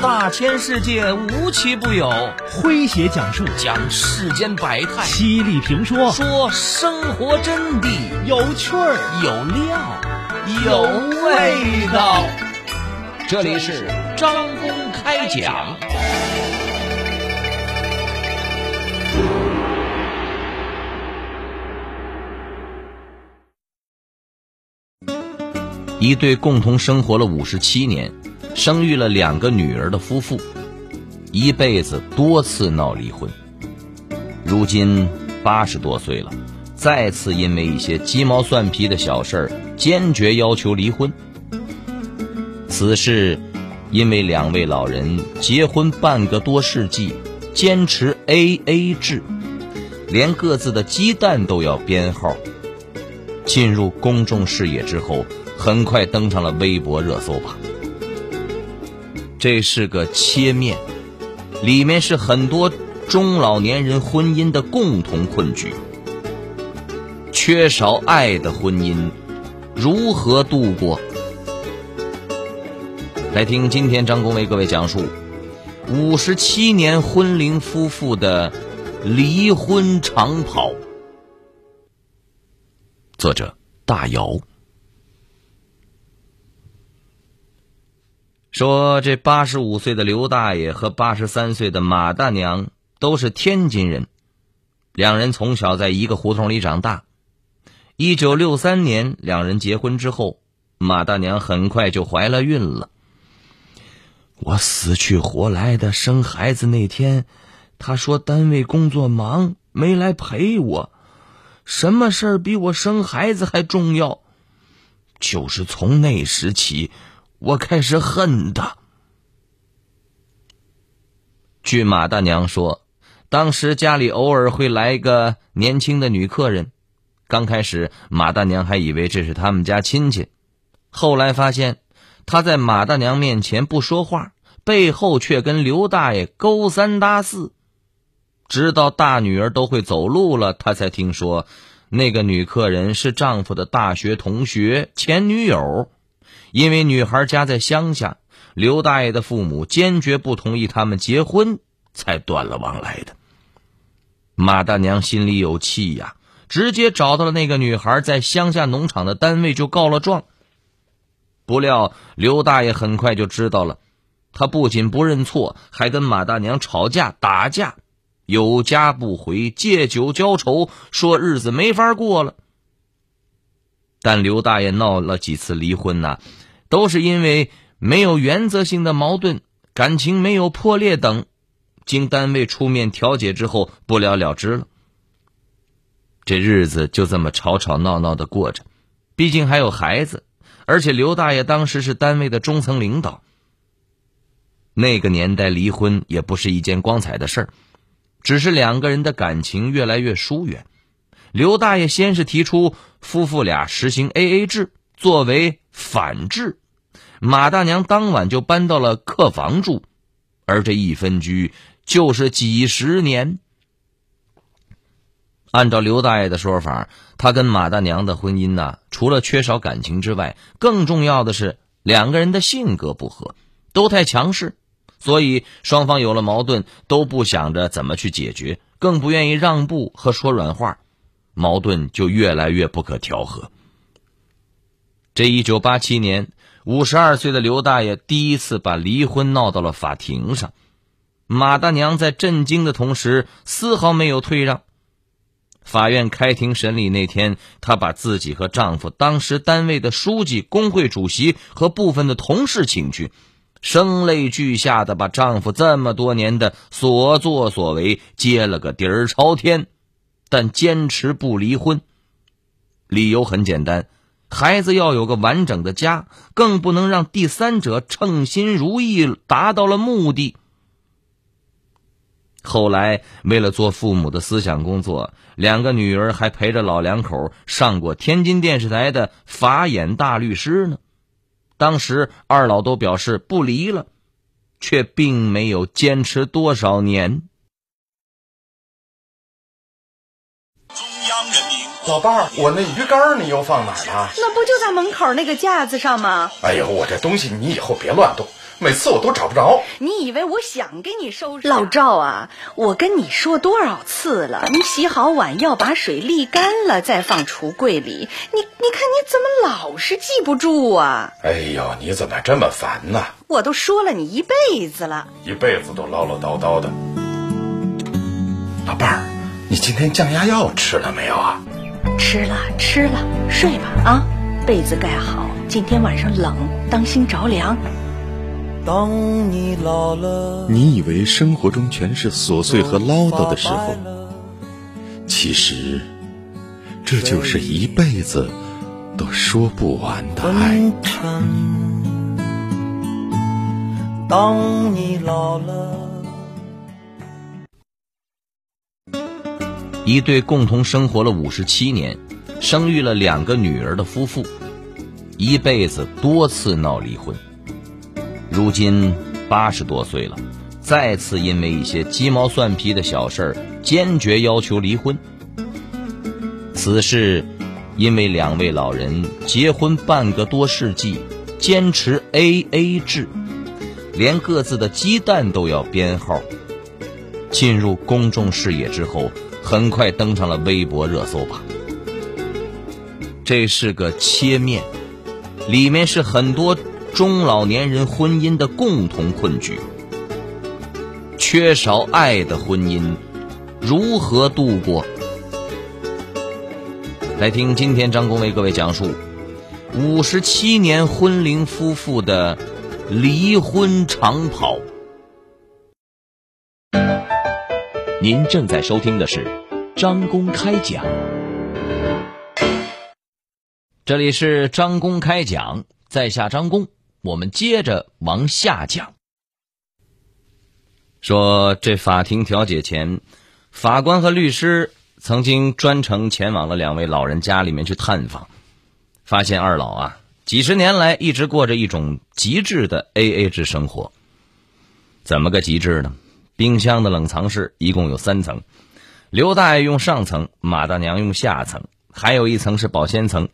大千世界无奇不有，诙谐讲述讲世间百态，犀利评说说生活真谛，有趣儿有料有味道。这里是张公开讲。一对共同生活了五十七年。生育了两个女儿的夫妇，一辈子多次闹离婚。如今八十多岁了，再次因为一些鸡毛蒜皮的小事儿，坚决要求离婚。此事因为两位老人结婚半个多世纪，坚持 A A 制，连各自的鸡蛋都要编号。进入公众视野之后，很快登上了微博热搜榜。这是个切面，里面是很多中老年人婚姻的共同困局。缺少爱的婚姻如何度过？来听今天张工为各位讲述五十七年婚龄夫妇的离婚长跑。作者大姚。说这八十五岁的刘大爷和八十三岁的马大娘都是天津人，两人从小在一个胡同里长大。一九六三年，两人结婚之后，马大娘很快就怀了孕了。我死去活来的生孩子那天，他说单位工作忙没来陪我，什么事儿比我生孩子还重要？就是从那时起。我开始恨他。据马大娘说，当时家里偶尔会来一个年轻的女客人，刚开始马大娘还以为这是他们家亲戚，后来发现他在马大娘面前不说话，背后却跟刘大爷勾三搭四，直到大女儿都会走路了，他才听说那个女客人是丈夫的大学同学前女友。因为女孩家在乡下，刘大爷的父母坚决不同意他们结婚，才断了往来的。马大娘心里有气呀，直接找到了那个女孩在乡下农场的单位就告了状。不料刘大爷很快就知道了，他不仅不认错，还跟马大娘吵架打架，有家不回，借酒浇愁，说日子没法过了。但刘大爷闹了几次离婚呐，都是因为没有原则性的矛盾，感情没有破裂等，经单位出面调解之后不了了之了。这日子就这么吵吵闹闹的过着，毕竟还有孩子，而且刘大爷当时是单位的中层领导。那个年代离婚也不是一件光彩的事儿，只是两个人的感情越来越疏远。刘大爷先是提出夫妇俩实行 A A 制作为反制，马大娘当晚就搬到了客房住，而这一分居就是几十年。按照刘大爷的说法，他跟马大娘的婚姻呢，除了缺少感情之外，更重要的是两个人的性格不合，都太强势，所以双方有了矛盾都不想着怎么去解决，更不愿意让步和说软话。矛盾就越来越不可调和。这一九八七年，五十二岁的刘大爷第一次把离婚闹到了法庭上，马大娘在震惊的同时，丝毫没有退让。法院开庭审理那天，她把自己和丈夫当时单位的书记、工会主席和部分的同事请去，声泪俱下的把丈夫这么多年的所作所为揭了个底儿朝天。但坚持不离婚，理由很简单：孩子要有个完整的家，更不能让第三者称心如意，达到了目的。后来，为了做父母的思想工作，两个女儿还陪着老两口上过天津电视台的法眼大律师呢。当时二老都表示不离了，却并没有坚持多少年。老伴儿，我那鱼竿你又放哪儿了？那不就在门口那个架子上吗？哎呦，我这东西你以后别乱动。每次我都找不着。你以为我想给你收拾？老赵啊，我跟你说多少次了，你洗好碗要把水沥干了再放橱柜里。你你看你怎么老是记不住啊？哎呦，你怎么这么烦呢？我都说了你一辈子了，一辈子都唠唠叨叨的。老伴儿，你今天降压药吃了没有啊？吃了吃了，睡吧啊，被子盖好，今天晚上冷，当心着凉。当你老了，你以为生活中全是琐碎和唠叨的时候，其实这就是一辈子都说不完的爱。当你老了，一对共同生活了五十七年、生育了两个女儿的夫妇，一辈子多次闹离婚。如今八十多岁了，再次因为一些鸡毛蒜皮的小事儿，坚决要求离婚。此事因为两位老人结婚半个多世纪，坚持 A A 制，连各自的鸡蛋都要编号。进入公众视野之后，很快登上了微博热搜榜。这是个切面，里面是很多中老年人婚姻的共同困局。缺少爱的婚姻如何度过？来听今天张工为各位讲述五十七年婚龄夫妇的离婚长跑。您正在收听的是张公开讲，这里是张公开讲，在下张公，我们接着往下讲。说这法庭调解前，法官和律师曾经专程前往了两位老人家里面去探访，发现二老啊，几十年来一直过着一种极致的 AA 制生活。怎么个极致呢？冰箱的冷藏室一共有三层，刘大爷用上层，马大娘用下层，还有一层是保鲜层。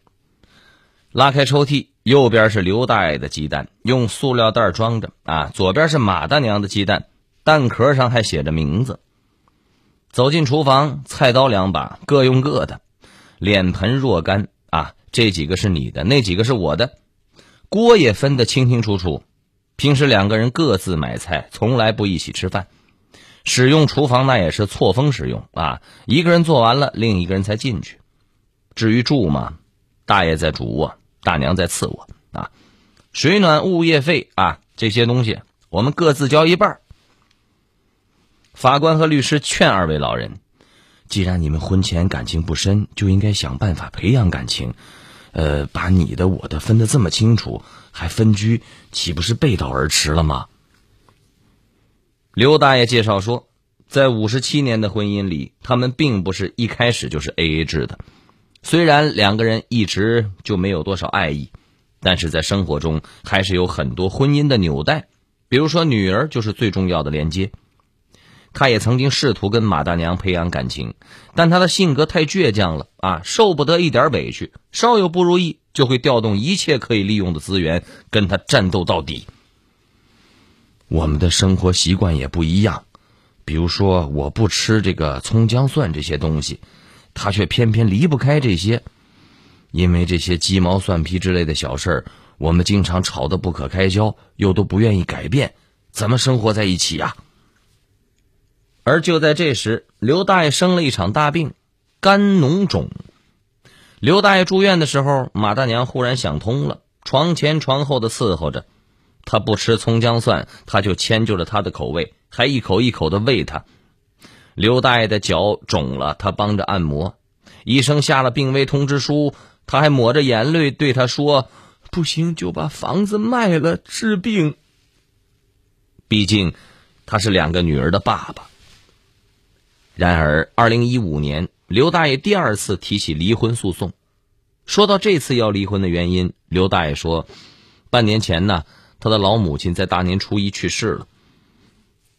拉开抽屉，右边是刘大爷的鸡蛋，用塑料袋装着啊；左边是马大娘的鸡蛋，蛋壳上还写着名字。走进厨房，菜刀两把，各用各的，脸盆若干啊，这几个是你的，那几个是我的，锅也分得清清楚楚。平时两个人各自买菜，从来不一起吃饭。使用厨房那也是错峰使用啊，一个人做完了，另一个人才进去。至于住嘛，大爷在主卧，大娘在次卧啊。水暖物业费啊，这些东西我们各自交一半。法官和律师劝二位老人，既然你们婚前感情不深，就应该想办法培养感情。呃，把你的我的分得这么清楚，还分居，岂不是背道而驰了吗？刘大爷介绍说，在五十七年的婚姻里，他们并不是一开始就是 A A 制的。虽然两个人一直就没有多少爱意，但是在生活中还是有很多婚姻的纽带。比如说，女儿就是最重要的连接。他也曾经试图跟马大娘培养感情，但他的性格太倔强了啊，受不得一点委屈，稍有不如意就会调动一切可以利用的资源跟他战斗到底。我们的生活习惯也不一样，比如说我不吃这个葱姜蒜这些东西，他却偏偏离不开这些，因为这些鸡毛蒜皮之类的小事儿，我们经常吵得不可开交，又都不愿意改变，怎么生活在一起呀？而就在这时，刘大爷生了一场大病，肝脓肿。刘大爷住院的时候，马大娘忽然想通了，床前床后的伺候着。他不吃葱姜蒜，他就迁就着他的口味，还一口一口的喂他。刘大爷的脚肿了，他帮着按摩。医生下了病危通知书，他还抹着眼泪对他说：“不行，就把房子卖了治病。”毕竟，他是两个女儿的爸爸。然而，二零一五年，刘大爷第二次提起离婚诉讼。说到这次要离婚的原因，刘大爷说：“半年前呢，他的老母亲在大年初一去世了。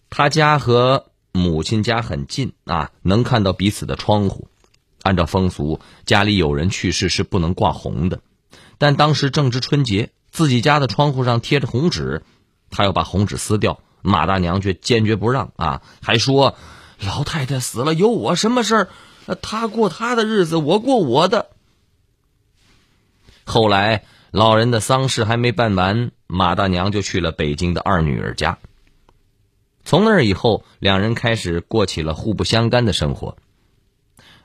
他家和母亲家很近啊，能看到彼此的窗户。按照风俗，家里有人去世是不能挂红的。但当时正值春节，自己家的窗户上贴着红纸，他要把红纸撕掉，马大娘却坚决不让啊，还说老太太死了有我什么事儿？她过她的日子，我过我的。后来老人的丧事还没办完，马大娘就去了北京的二女儿家。从那以后，两人开始过起了互不相干的生活。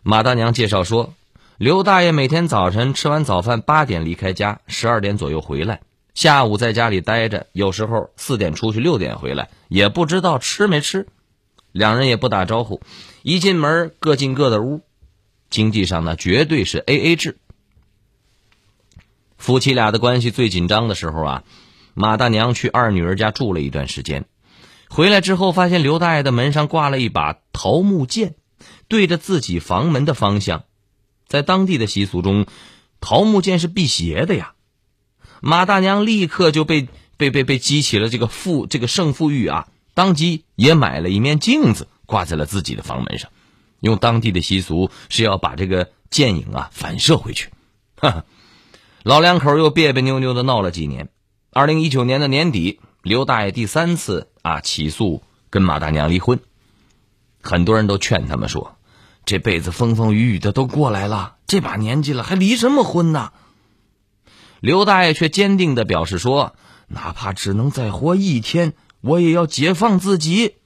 马大娘介绍说，刘大爷每天早晨吃完早饭八点离开家，十二点左右回来，下午在家里待着，有时候四点出去，六点回来，也不知道吃没吃。两人也不打招呼，一进门各进各的屋。经济上呢，绝对是 A A 制。夫妻俩的关系最紧张的时候啊，马大娘去二女儿家住了一段时间。回来之后，发现刘大爷的门上挂了一把桃木剑，对着自己房门的方向。在当地的习俗中，桃木剑是辟邪的呀。马大娘立刻就被被被被激起了这个富这个胜负欲啊，当即也买了一面镜子挂在了自己的房门上。用当地的习俗是要把这个剑影啊反射回去。哈哈，老两口又别别扭扭的闹了几年。二零一九年的年底。刘大爷第三次啊起诉跟马大娘离婚，很多人都劝他们说：“这辈子风风雨雨的都过来了，这把年纪了还离什么婚呢？”刘大爷却坚定的表示说：“哪怕只能再活一天，我也要解放自己。”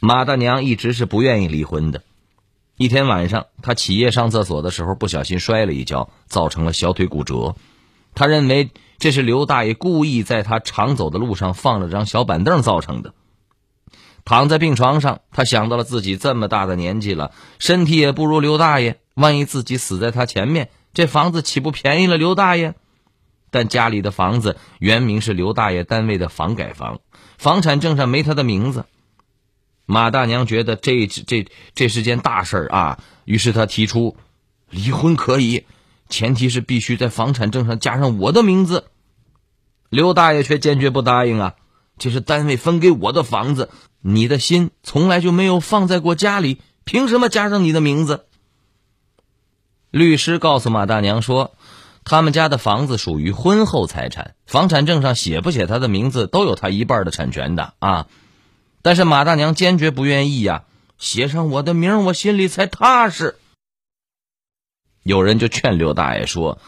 马大娘一直是不愿意离婚的。一天晚上，她起夜上厕所的时候，不小心摔了一跤，造成了小腿骨折。他认为。这是刘大爷故意在他常走的路上放了张小板凳造成的。躺在病床上，他想到了自己这么大的年纪了，身体也不如刘大爷，万一自己死在他前面，这房子岂不便宜了刘大爷？但家里的房子原名是刘大爷单位的房改房，房产证上没他的名字。马大娘觉得这这这是件大事儿啊，于是她提出离婚可以，前提是必须在房产证上加上我的名字。刘大爷却坚决不答应啊！这是单位分给我的房子，你的心从来就没有放在过家里，凭什么加上你的名字？律师告诉马大娘说，他们家的房子属于婚后财产，房产证上写不写他的名字都有他一半的产权的啊！但是马大娘坚决不愿意呀，写上我的名，我心里才踏实。有人就劝刘大爷说，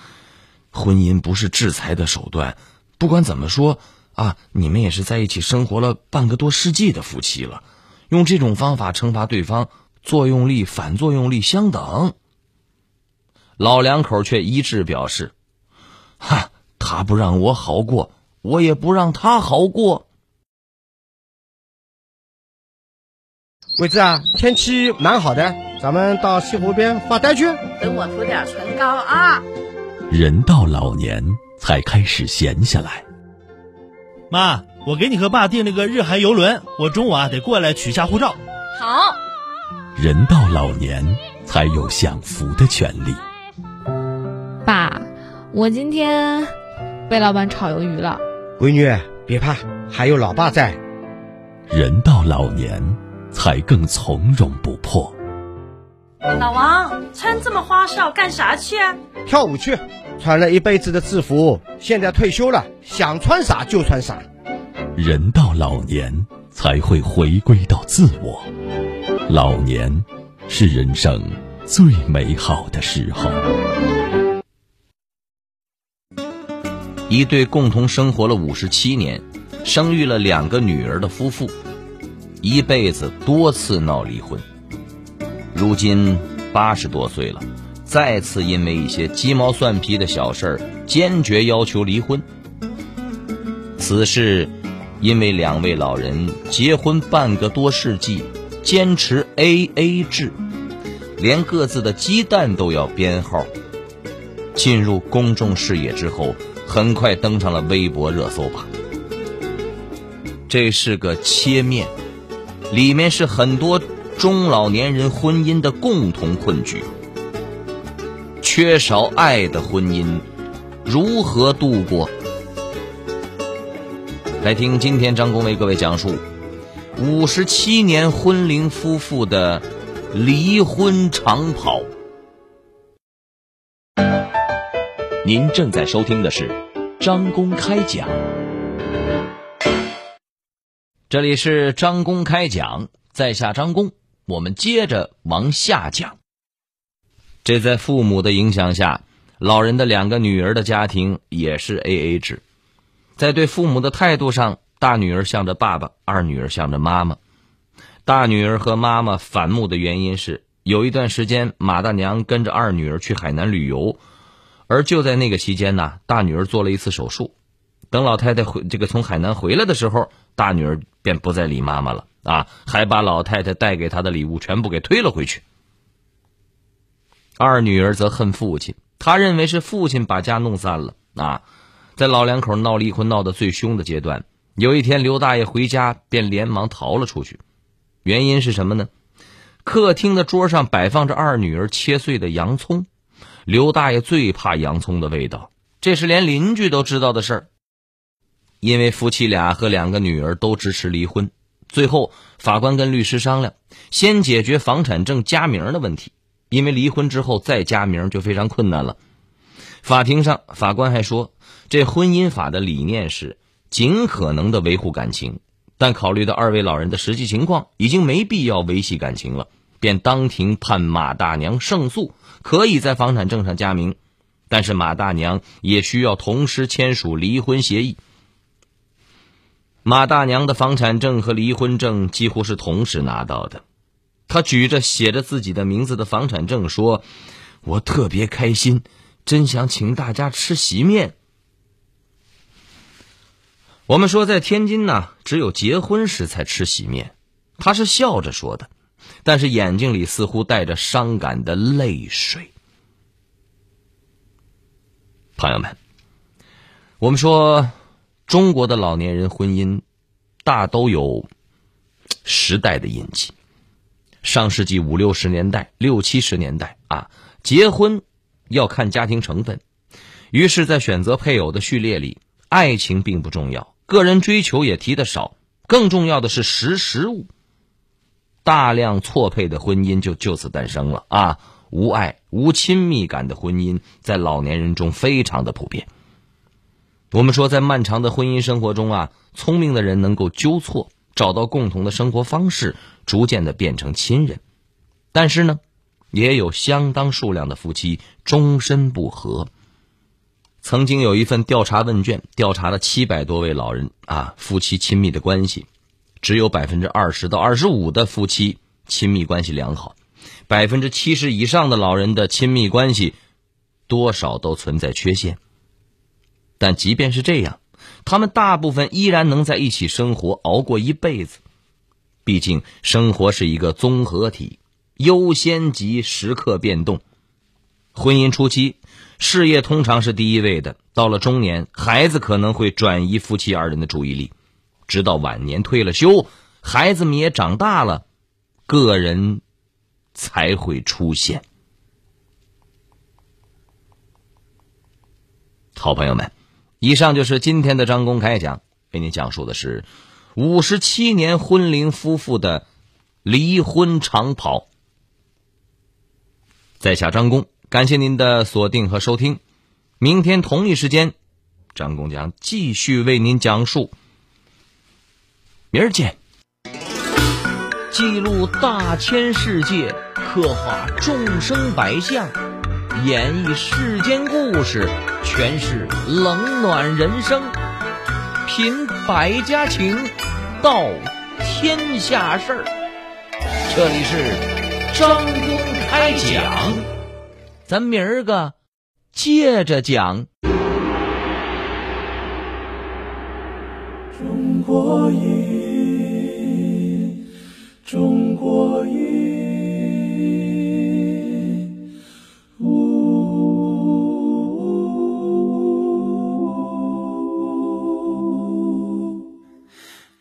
婚姻不是制裁的手段。不管怎么说啊，你们也是在一起生活了半个多世纪的夫妻了，用这种方法惩罚对方，作用力反作用力相等。老两口却一致表示：“哈，他不让我好过，我也不让他好过。”桂子啊，天气蛮好的，咱们到西湖边发呆去。等我涂点唇膏啊。人到老年。才开始闲下来。妈，我给你和爸订了个日韩游轮，我中午啊得过来取下护照。好。人到老年才有享福的权利。爸，我今天被老板炒鱿鱼了。闺女，别怕，还有老爸在。人到老年才更从容不迫。老王，穿这么花哨干啥去啊？跳舞去。穿了一辈子的制服，现在退休了，想穿啥就穿啥。人到老年才会回归到自我，老年是人生最美好的时候。一对共同生活了五十七年、生育了两个女儿的夫妇，一辈子多次闹离婚，如今八十多岁了。再次因为一些鸡毛蒜皮的小事儿，坚决要求离婚。此事，因为两位老人结婚半个多世纪，坚持 A A 制，连各自的鸡蛋都要编号。进入公众视野之后，很快登上了微博热搜榜。这是个切面，里面是很多中老年人婚姻的共同困局。缺少爱的婚姻如何度过？来听今天张工为各位讲述五十七年婚龄夫妇的离婚长跑。您正在收听的是张工开讲，这里是张公开讲，在下张公，我们接着往下讲。这在父母的影响下，老人的两个女儿的家庭也是 A A 制，在对父母的态度上，大女儿向着爸爸，二女儿向着妈妈。大女儿和妈妈反目的原因是，有一段时间马大娘跟着二女儿去海南旅游，而就在那个期间呢，大女儿做了一次手术。等老太太回这个从海南回来的时候，大女儿便不再理妈妈了啊，还把老太太带给她的礼物全部给推了回去。二女儿则恨父亲，她认为是父亲把家弄散了啊。在老两口闹离婚闹得最凶的阶段，有一天刘大爷回家便连忙逃了出去，原因是什么呢？客厅的桌上摆放着二女儿切碎的洋葱，刘大爷最怕洋葱的味道，这是连邻居都知道的事儿。因为夫妻俩和两个女儿都支持离婚，最后法官跟律师商量，先解决房产证加名的问题。因为离婚之后再加名就非常困难了。法庭上，法官还说，这婚姻法的理念是尽可能的维护感情，但考虑到二位老人的实际情况，已经没必要维系感情了，便当庭判马大娘胜诉，可以在房产证上加名，但是马大娘也需要同时签署离婚协议。马大娘的房产证和离婚证几乎是同时拿到的，她举着写着自己的名字的房产证说：“我特别开心，真想请大家吃席面。”我们说在天津呢，只有结婚时才吃席面，她是笑着说的，但是眼睛里似乎带着伤感的泪水。朋友们，我们说。中国的老年人婚姻，大都有时代的印记。上世纪五六十年代、六七十年代啊，结婚要看家庭成分，于是，在选择配偶的序列里，爱情并不重要，个人追求也提的少，更重要的是识时务。大量错配的婚姻就就此诞生了啊！无爱、无亲密感的婚姻，在老年人中非常的普遍。我们说，在漫长的婚姻生活中啊，聪明的人能够纠错，找到共同的生活方式，逐渐的变成亲人。但是呢，也有相当数量的夫妻终身不和。曾经有一份调查问卷，调查了七百多位老人啊，夫妻亲密的关系，只有百分之二十到二十五的夫妻亲密关系良好，百分之七十以上的老人的亲密关系多少都存在缺陷。但即便是这样，他们大部分依然能在一起生活，熬过一辈子。毕竟生活是一个综合体，优先级时刻变动。婚姻初期，事业通常是第一位的；到了中年，孩子可能会转移夫妻二人的注意力；直到晚年退了休，孩子们也长大了，个人才会出现。好朋友们。以上就是今天的张公开讲，为您讲述的是五十七年婚龄夫妇的离婚长跑。在下张工，感谢您的锁定和收听。明天同一时间，张工将继续为您讲述。明儿见。记录大千世界，刻画众生百相，演绎世间故事。诠释冷暖人生，品百家情，道天下事儿。这里是张公开讲，咱明儿个接着讲。中国音，中国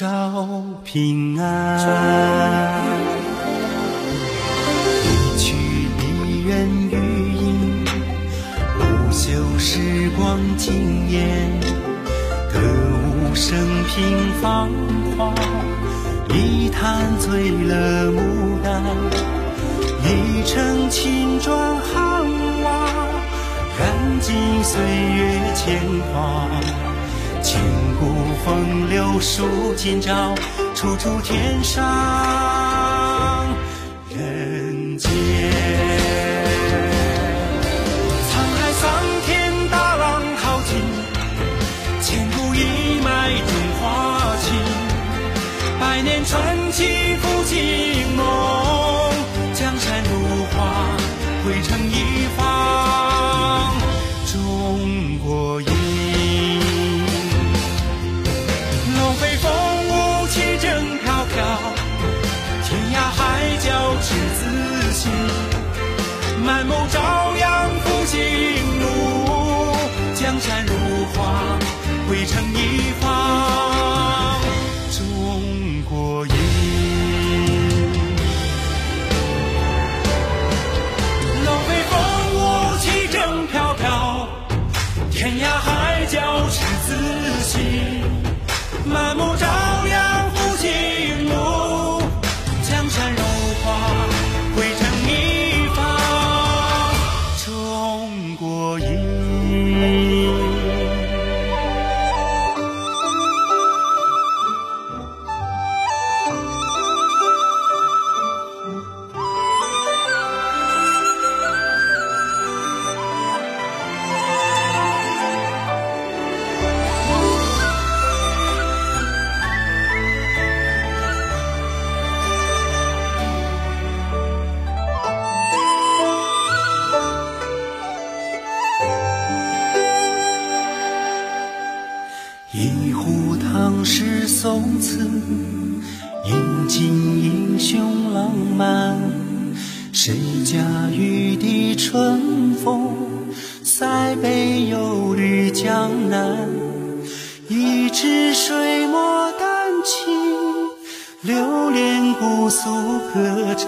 照平安。一曲离人余音，不朽时光惊艳。歌舞升平芳华，一坛醉了牡丹，一城青砖汉瓦，燃尽岁月铅华。风流数今朝，处处天上。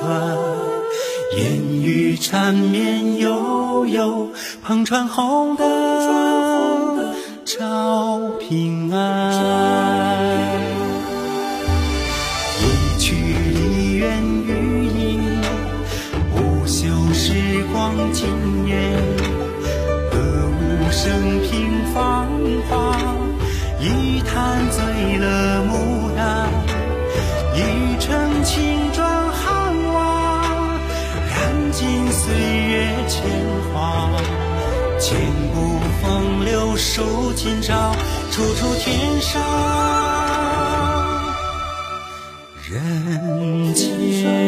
船。烟雨缠绵悠悠，篷船红灯照平安。一曲梨园余音，不朽时光惊艳。歌舞升平风流数今朝，处处天上人间。